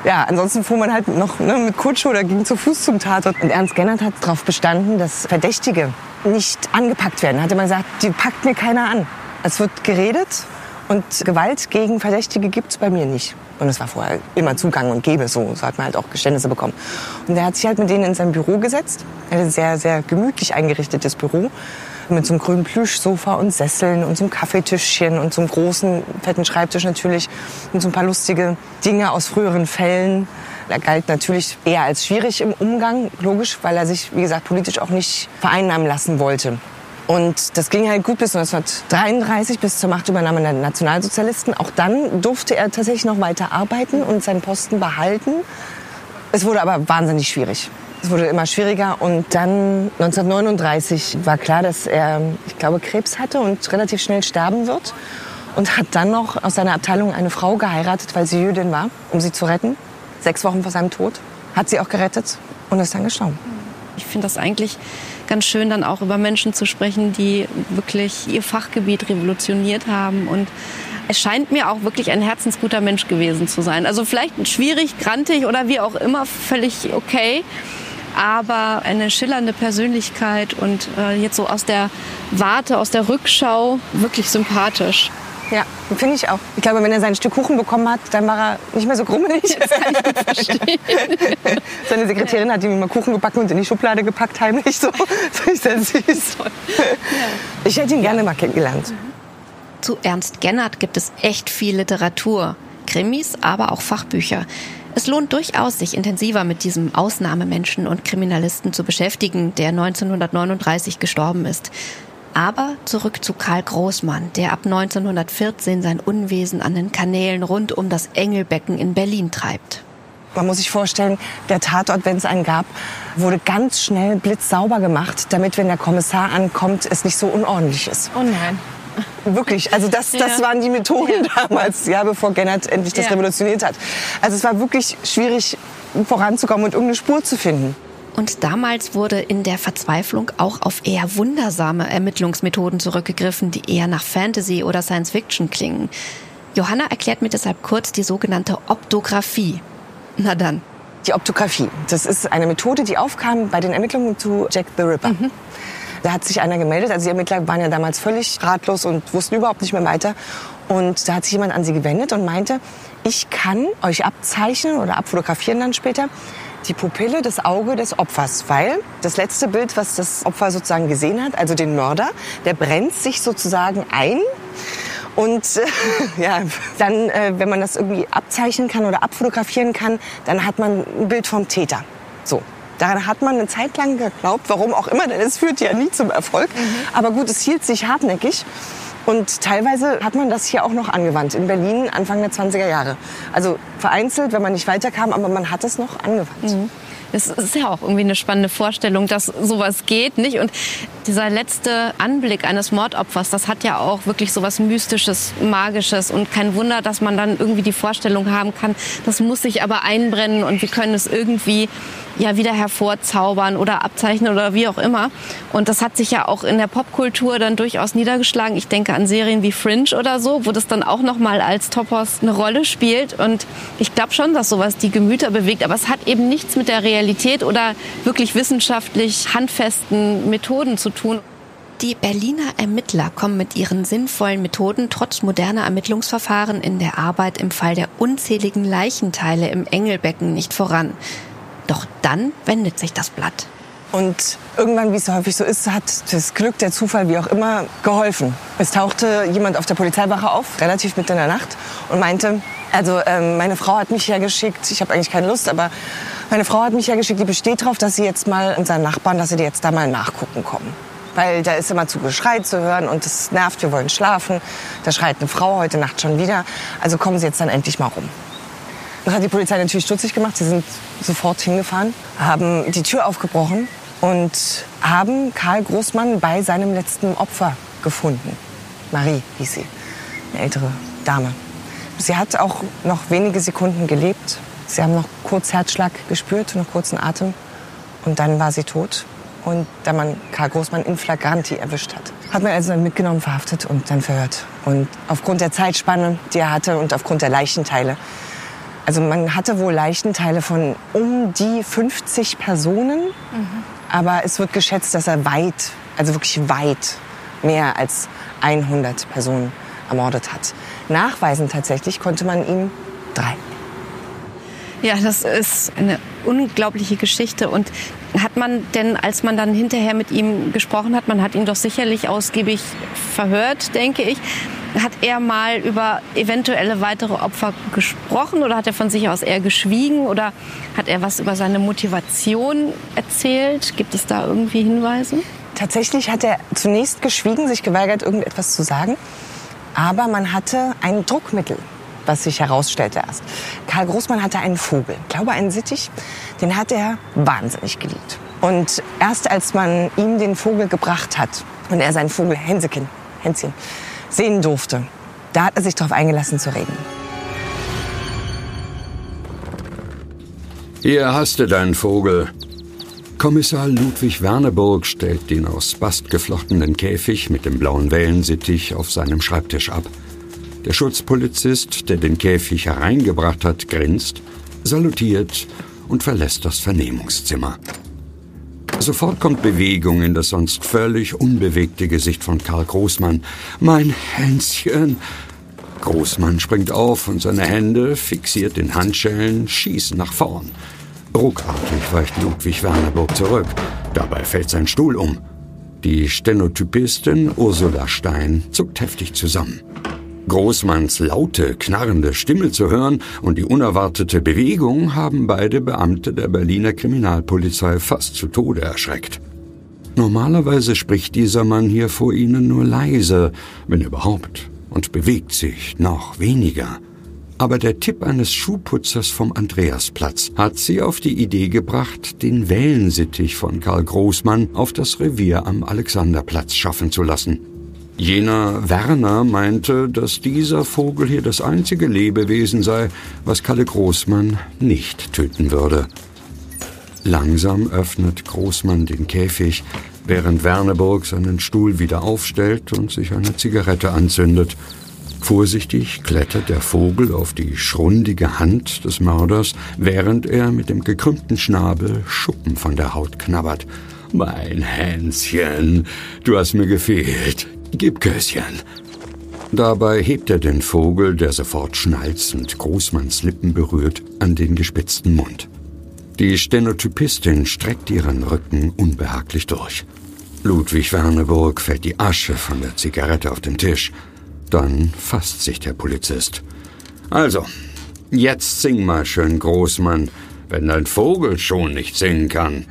ja, ansonsten fuhr man halt noch ne, mit Kutsche oder ging zu Fuß zum Tatort. Und Ernst Gennert hat darauf bestanden, dass Verdächtige nicht angepackt werden. Hat immer gesagt, die packt mir keiner an. Es wird geredet und Gewalt gegen Verdächtige gibt es bei mir nicht. Und es war vorher immer Zugang und Gebe, so, so hat man halt auch Geständnisse bekommen. Und er hat sich halt mit denen in sein Büro gesetzt. Ein sehr, sehr gemütlich eingerichtetes Büro mit so einem grünen Plüschsofa und Sesseln und so einem Kaffeetischchen und so einem großen, fetten Schreibtisch natürlich und so ein paar lustige Dinge aus früheren Fällen. Er galt natürlich eher als schwierig im Umgang, logisch, weil er sich, wie gesagt, politisch auch nicht vereinnahmen lassen wollte. Und das ging halt gut bis 1933, bis zur Machtübernahme der Nationalsozialisten. Auch dann durfte er tatsächlich noch weiter arbeiten und seinen Posten behalten. Es wurde aber wahnsinnig schwierig. Es wurde immer schwieriger und dann 1939 war klar, dass er, ich glaube, Krebs hatte und relativ schnell sterben wird. Und hat dann noch aus seiner Abteilung eine Frau geheiratet, weil sie Jüdin war, um sie zu retten. Sechs Wochen vor seinem Tod hat sie auch gerettet und ist dann gestorben. Ich finde das eigentlich ganz schön, dann auch über Menschen zu sprechen, die wirklich ihr Fachgebiet revolutioniert haben. Und es scheint mir auch wirklich ein herzensguter Mensch gewesen zu sein. Also vielleicht schwierig, grantig oder wie auch immer, völlig okay. Aber eine schillernde Persönlichkeit und äh, jetzt so aus der Warte, aus der Rückschau wirklich sympathisch. Ja, finde ich auch. Ich glaube, wenn er sein Stück Kuchen bekommen hat, dann war er nicht mehr so grummelig. Das kann ich gut verstehen. [LAUGHS] Seine Sekretärin hat ihm immer Kuchen gebacken und in die Schublade gepackt, heimlich so. [LAUGHS] Das ich sehr süß. Ich hätte ihn gerne mal kennengelernt. Zu Ernst Gennert gibt es echt viel Literatur. Krimis, aber auch Fachbücher. Es lohnt durchaus, sich intensiver mit diesem Ausnahmemenschen und Kriminalisten zu beschäftigen, der 1939 gestorben ist. Aber zurück zu Karl Großmann, der ab 1914 sein Unwesen an den Kanälen rund um das Engelbecken in Berlin treibt. Man muss sich vorstellen, der Tatort, wenn es einen gab, wurde ganz schnell blitzsauber gemacht, damit, wenn der Kommissar ankommt, es nicht so unordentlich ist. Oh nein. Wirklich, also das, das ja. waren die Methoden ja. damals, ja, bevor Gennert endlich das ja. revolutioniert hat. Also es war wirklich schwierig voranzukommen und irgendeine Spur zu finden. Und damals wurde in der Verzweiflung auch auf eher wundersame Ermittlungsmethoden zurückgegriffen, die eher nach Fantasy oder Science Fiction klingen. Johanna erklärt mir deshalb kurz die sogenannte Optographie. Na dann. Die Optographie, das ist eine Methode, die aufkam bei den Ermittlungen zu Jack the Ripper. Mhm. Da hat sich einer gemeldet, also die Ermittler waren ja damals völlig ratlos und wussten überhaupt nicht mehr weiter. Und da hat sich jemand an sie gewendet und meinte, ich kann euch abzeichnen oder abfotografieren dann später, die Pupille, das Auge des Opfers, weil das letzte Bild, was das Opfer sozusagen gesehen hat, also den Mörder, der brennt sich sozusagen ein. Und äh, [LAUGHS] ja, dann, äh, wenn man das irgendwie abzeichnen kann oder abfotografieren kann, dann hat man ein Bild vom Täter. So. Daran hat man eine Zeit lang geglaubt, warum auch immer, denn es führt ja nie zum Erfolg. Mhm. Aber gut, es hielt sich hartnäckig. Und teilweise hat man das hier auch noch angewandt, in Berlin Anfang der 20er Jahre. Also vereinzelt, wenn man nicht weiterkam, aber man hat es noch angewandt. Mhm. Das ist ja auch irgendwie eine spannende Vorstellung, dass sowas geht, nicht? Und dieser letzte Anblick eines Mordopfers, das hat ja auch wirklich sowas Mystisches, Magisches und kein Wunder, dass man dann irgendwie die Vorstellung haben kann, das muss sich aber einbrennen und wir können es irgendwie ja wieder hervorzaubern oder abzeichnen oder wie auch immer. Und das hat sich ja auch in der Popkultur dann durchaus niedergeschlagen. Ich denke an Serien wie Fringe oder so, wo das dann auch noch mal als Topos eine Rolle spielt. Und ich glaube schon, dass sowas die Gemüter bewegt. Aber es hat eben nichts mit der Realität oder wirklich wissenschaftlich handfesten Methoden zu tun. Die Berliner Ermittler kommen mit ihren sinnvollen Methoden trotz moderner Ermittlungsverfahren in der Arbeit im Fall der unzähligen Leichenteile im Engelbecken nicht voran. Doch dann wendet sich das Blatt. Und irgendwann, wie es so häufig so ist, hat das Glück, der Zufall, wie auch immer, geholfen. Es tauchte jemand auf der Polizeiwache auf, relativ mitten in der Nacht, und meinte, also ähm, meine Frau hat mich hergeschickt, ich habe eigentlich keine Lust, aber Meine Frau hat mich ja geschickt, die besteht darauf, dass sie jetzt mal unseren Nachbarn, dass sie die jetzt da mal nachgucken kommen. Weil da ist immer zu Geschrei zu hören und es nervt, wir wollen schlafen. Da schreit eine Frau heute Nacht schon wieder. Also kommen Sie jetzt dann endlich mal rum. Das hat die Polizei natürlich stutzig gemacht. Sie sind sofort hingefahren, haben die Tür aufgebrochen und haben Karl Großmann bei seinem letzten Opfer gefunden. Marie hieß sie, eine ältere Dame. Sie hat auch noch wenige Sekunden gelebt. Sie haben noch kurz Herzschlag gespürt, noch kurzen Atem. Und dann war sie tot. Und da man Karl Großmann in Flagranti erwischt hat, hat man also dann mitgenommen, verhaftet und dann verhört. Und aufgrund der Zeitspanne, die er hatte und aufgrund der Leichenteile, also man hatte wohl Leichenteile von um die 50 Personen, mhm. aber es wird geschätzt, dass er weit, also wirklich weit mehr als 100 Personen ermordet hat. Nachweisen tatsächlich konnte man ihm drei. Ja, das ist eine unglaubliche Geschichte. Und hat man denn, als man dann hinterher mit ihm gesprochen hat, man hat ihn doch sicherlich ausgiebig verhört, denke ich, hat er mal über eventuelle weitere Opfer gesprochen oder hat er von sich aus eher geschwiegen oder hat er was über seine Motivation erzählt? Gibt es da irgendwie Hinweise? Tatsächlich hat er zunächst geschwiegen, sich geweigert, irgendetwas zu sagen. Aber man hatte ein Druckmittel, was sich herausstellte erst. Karl Großmann hatte einen Vogel, ich glaube einen Sittich, den hat er wahnsinnig geliebt. Und erst als man ihm den Vogel gebracht hat und er seinen Vogel Hänsekin, Hänschen, sehen durfte, da hat er sich darauf eingelassen zu reden. Hier hast du deinen Vogel. Kommissar Ludwig Werneburg stellt den aus Bast geflochtenen Käfig mit dem blauen Wellensittich auf seinem Schreibtisch ab. Der Schutzpolizist, der den Käfig hereingebracht hat, grinst, salutiert und verlässt das Vernehmungszimmer. Sofort kommt Bewegung in das sonst völlig unbewegte Gesicht von Karl Großmann. Mein Hänschen! Großmann springt auf und seine Hände, fixiert in Handschellen, schießen nach vorn. Ruckartig weicht Ludwig Wernerburg zurück. Dabei fällt sein Stuhl um. Die Stenotypistin Ursula Stein zuckt heftig zusammen. Großmanns laute, knarrende Stimme zu hören und die unerwartete Bewegung haben beide Beamte der Berliner Kriminalpolizei fast zu Tode erschreckt. Normalerweise spricht dieser Mann hier vor ihnen nur leise, wenn überhaupt, und bewegt sich noch weniger aber der Tipp eines Schuhputzers vom Andreasplatz hat sie auf die Idee gebracht, den Wellensittich von Karl Großmann auf das Revier am Alexanderplatz schaffen zu lassen. Jener Werner meinte, dass dieser Vogel hier das einzige Lebewesen sei, was Kalle Großmann nicht töten würde. Langsam öffnet Großmann den Käfig, während Werneburg seinen Stuhl wieder aufstellt und sich eine Zigarette anzündet – Vorsichtig klettert der Vogel auf die schrundige Hand des Mörders, während er mit dem gekrümmten Schnabel Schuppen von der Haut knabbert. Mein Hänschen, du hast mir gefehlt. Gib Kösschen. Dabei hebt er den Vogel, der sofort schnalzend Großmanns Lippen berührt, an den gespitzten Mund. Die Stenotypistin streckt ihren Rücken unbehaglich durch. Ludwig Werneburg fällt die Asche von der Zigarette auf den Tisch. Dann fasst sich der Polizist. Also, jetzt sing mal schön, Großmann, wenn dein Vogel schon nicht singen kann.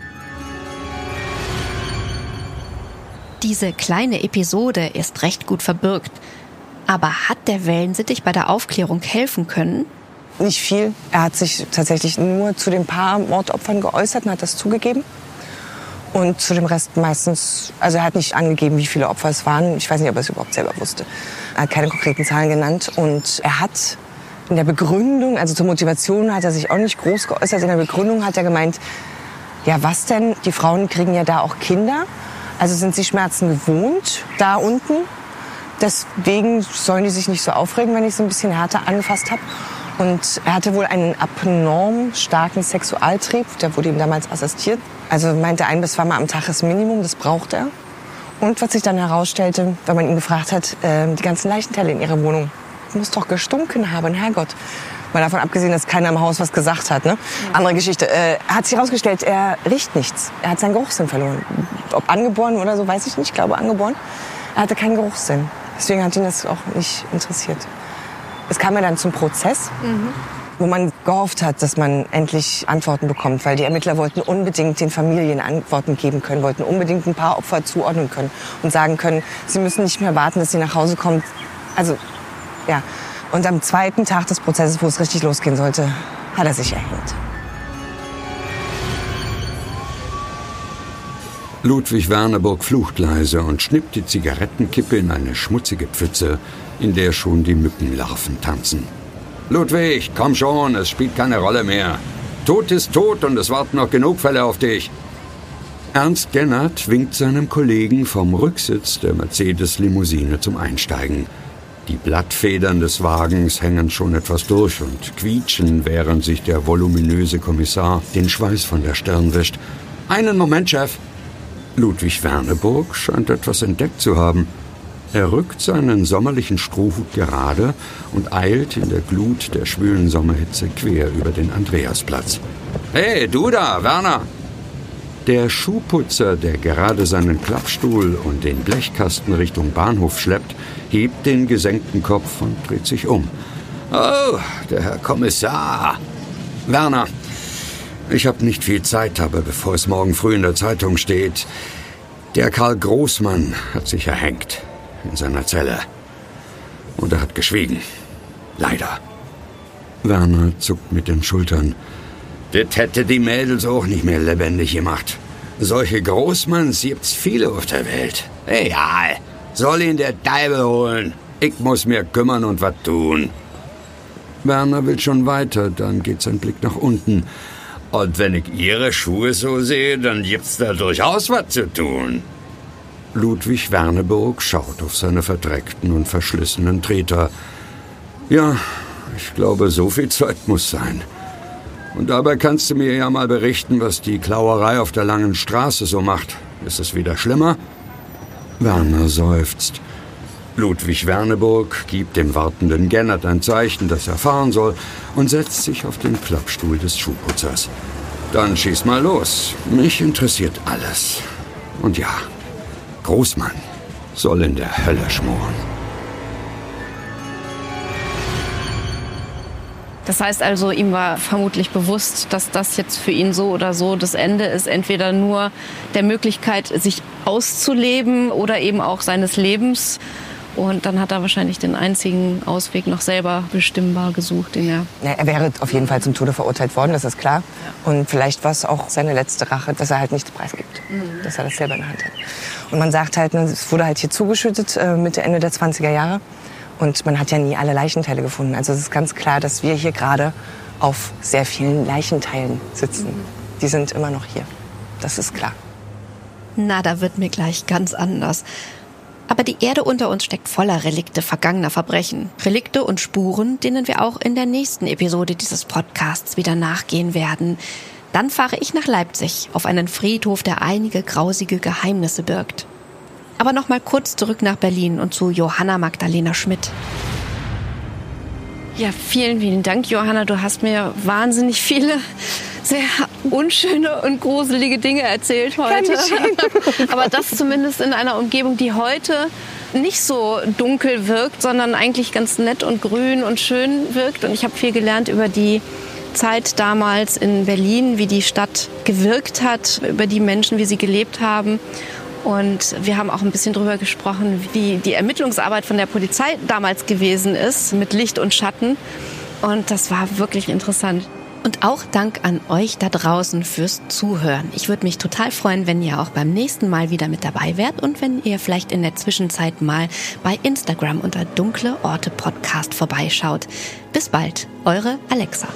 Diese kleine Episode ist recht gut verbirgt. Aber hat der Wellensittich bei der Aufklärung helfen können? Nicht viel. Er hat sich tatsächlich nur zu den paar Mordopfern geäußert und hat das zugegeben. Und zu dem Rest meistens, also er hat nicht angegeben, wie viele Opfer es waren. Ich weiß nicht, ob er es überhaupt selber wusste. Er hat keine konkreten Zahlen genannt. Und er hat in der Begründung, also zur Motivation hat er sich auch nicht groß geäußert. In der Begründung hat er gemeint, ja was denn, die Frauen kriegen ja da auch Kinder. Also sind sie Schmerzen gewohnt da unten. Deswegen sollen die sich nicht so aufregen, wenn ich sie ein bisschen härter angefasst habe. Und er hatte wohl einen abnorm starken Sexualtrieb. Der wurde ihm damals assistiert. Also meinte, ein bis zweimal am Tag ist Minimum, das braucht er. Und was sich dann herausstellte, wenn man ihn gefragt hat, äh, die ganzen Leichenteile in ihrer Wohnung, muss doch gestunken haben, Herrgott. Mal davon abgesehen, dass keiner im Haus was gesagt hat. Ne? Andere Geschichte. Äh, hat sich herausgestellt, er riecht nichts. Er hat seinen Geruchssinn verloren. Ob angeboren oder so, weiß ich nicht. Ich glaube angeboren. Er hatte keinen Geruchssinn. Deswegen hat ihn das auch nicht interessiert. Es kam ja dann zum Prozess. Mhm. wo man gehofft hat, dass man endlich Antworten bekommt, weil die Ermittler wollten unbedingt den Familien Antworten geben können, wollten unbedingt ein paar Opfer zuordnen können und sagen können, sie müssen nicht mehr warten, dass sie nach Hause kommt. Also, ja. Und am zweiten Tag des Prozesses, wo es richtig losgehen sollte, hat er sich erhängt. Ludwig Werneburg flucht leise und schnippt die Zigarettenkippe in eine schmutzige Pfütze, in der schon die Mückenlarven tanzen. Ludwig, komm schon, es spielt keine Rolle mehr. Tod ist tot und es warten noch genug Fälle auf dich. Ernst Gennert winkt seinem Kollegen vom Rücksitz der Mercedes-Limousine zum Einsteigen. Die Blattfedern des Wagens hängen schon etwas durch und quietschen, während sich der voluminöse Kommissar den Schweiß von der Stirn wischt. Einen Moment, Chef, Ludwig Werneburg scheint etwas entdeckt zu haben. Er rückt seinen sommerlichen Strohhut gerade und eilt in der Glut der schwülen Sommerhitze quer über den Andreasplatz. Hey, du da, Werner! Der Schuhputzer, der gerade seinen Klappstuhl und den Blechkasten Richtung Bahnhof schleppt, hebt den gesenkten Kopf und dreht sich um. Oh, der Herr Kommissar! Werner, ich habe nicht viel Zeit, aber bevor es morgen früh in der Zeitung steht, der Karl Großmann hat sich erhängt in seiner Zelle. Und er hat geschwiegen. Leider. Werner zuckt mit den Schultern. Das hätte die Mädels auch nicht mehr lebendig gemacht. Solche Großmanns gibt's viele auf der Welt. Egal. Soll ihn der Teufel holen. Ich muss mir kümmern und was tun. Werner will schon weiter, dann geht sein Blick nach unten. Und wenn ich Ihre Schuhe so sehe, dann gibt's da durchaus was zu tun. Ludwig Werneburg schaut auf seine verdreckten und verschlissenen Treter. Ja, ich glaube, so viel Zeit muss sein. Und dabei kannst du mir ja mal berichten, was die Klauerei auf der langen Straße so macht. Ist es wieder schlimmer? Werner seufzt. Ludwig Werneburg gibt dem wartenden Gennert ein Zeichen, dass er fahren soll, und setzt sich auf den Klappstuhl des Schuhputzers. Dann schieß mal los. Mich interessiert alles. Und ja, Großmann soll in der Hölle schmoren. Das heißt also, ihm war vermutlich bewusst, dass das jetzt für ihn so oder so das Ende ist. Entweder nur der Möglichkeit, sich auszuleben oder eben auch seines Lebens. Und dann hat er wahrscheinlich den einzigen Ausweg noch selber bestimmbar gesucht, den er. Ja, er wäre auf jeden Fall zum Tode verurteilt worden, das ist klar. Ja. Und vielleicht war es auch seine letzte Rache, dass er halt nichts preisgibt, mhm. dass er das selber in der Hand hat. Und man sagt halt, ne, es wurde halt hier zugeschüttet äh, Mitte, Ende der 20er Jahre. Und man hat ja nie alle Leichenteile gefunden. Also es ist ganz klar, dass wir hier gerade auf sehr vielen Leichenteilen sitzen. Mhm. Die sind immer noch hier. Das ist klar. Na, da wird mir gleich ganz anders. Aber die Erde unter uns steckt voller Relikte vergangener Verbrechen. Relikte und Spuren, denen wir auch in der nächsten Episode dieses Podcasts wieder nachgehen werden. Dann fahre ich nach Leipzig auf einen Friedhof, der einige grausige Geheimnisse birgt. Aber noch mal kurz zurück nach Berlin und zu Johanna Magdalena Schmidt. Ja, vielen, vielen Dank, Johanna. Du hast mir wahnsinnig viele sehr unschöne und gruselige Dinge erzählt heute. [LAUGHS] Aber das zumindest in einer Umgebung, die heute nicht so dunkel wirkt, sondern eigentlich ganz nett und grün und schön wirkt. Und ich habe viel gelernt über die Zeit damals in Berlin, wie die Stadt gewirkt hat, über die Menschen, wie sie gelebt haben. Und wir haben auch ein bisschen darüber gesprochen, wie die Ermittlungsarbeit von der Polizei damals gewesen ist, mit Licht und Schatten. Und das war wirklich interessant. Und auch Dank an euch da draußen fürs Zuhören. Ich würde mich total freuen, wenn ihr auch beim nächsten Mal wieder mit dabei wärt und wenn ihr vielleicht in der Zwischenzeit mal bei Instagram unter Dunkle Orte Podcast vorbeischaut. Bis bald, eure Alexa.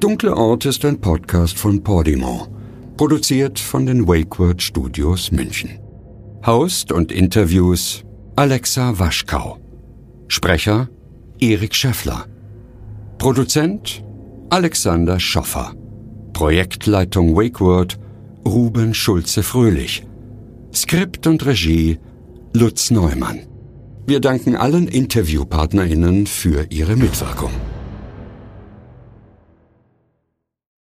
Dunkle Ort ist ein Podcast von Podimo. Produziert von den Wakeword Studios München. Host und Interviews Alexa Waschkau. Sprecher Erik Schäffler. Produzent Alexander Schoffer. Projektleitung Wakeword Ruben Schulze-Fröhlich. Skript und Regie Lutz Neumann. Wir danken allen InterviewpartnerInnen für ihre Mitwirkung.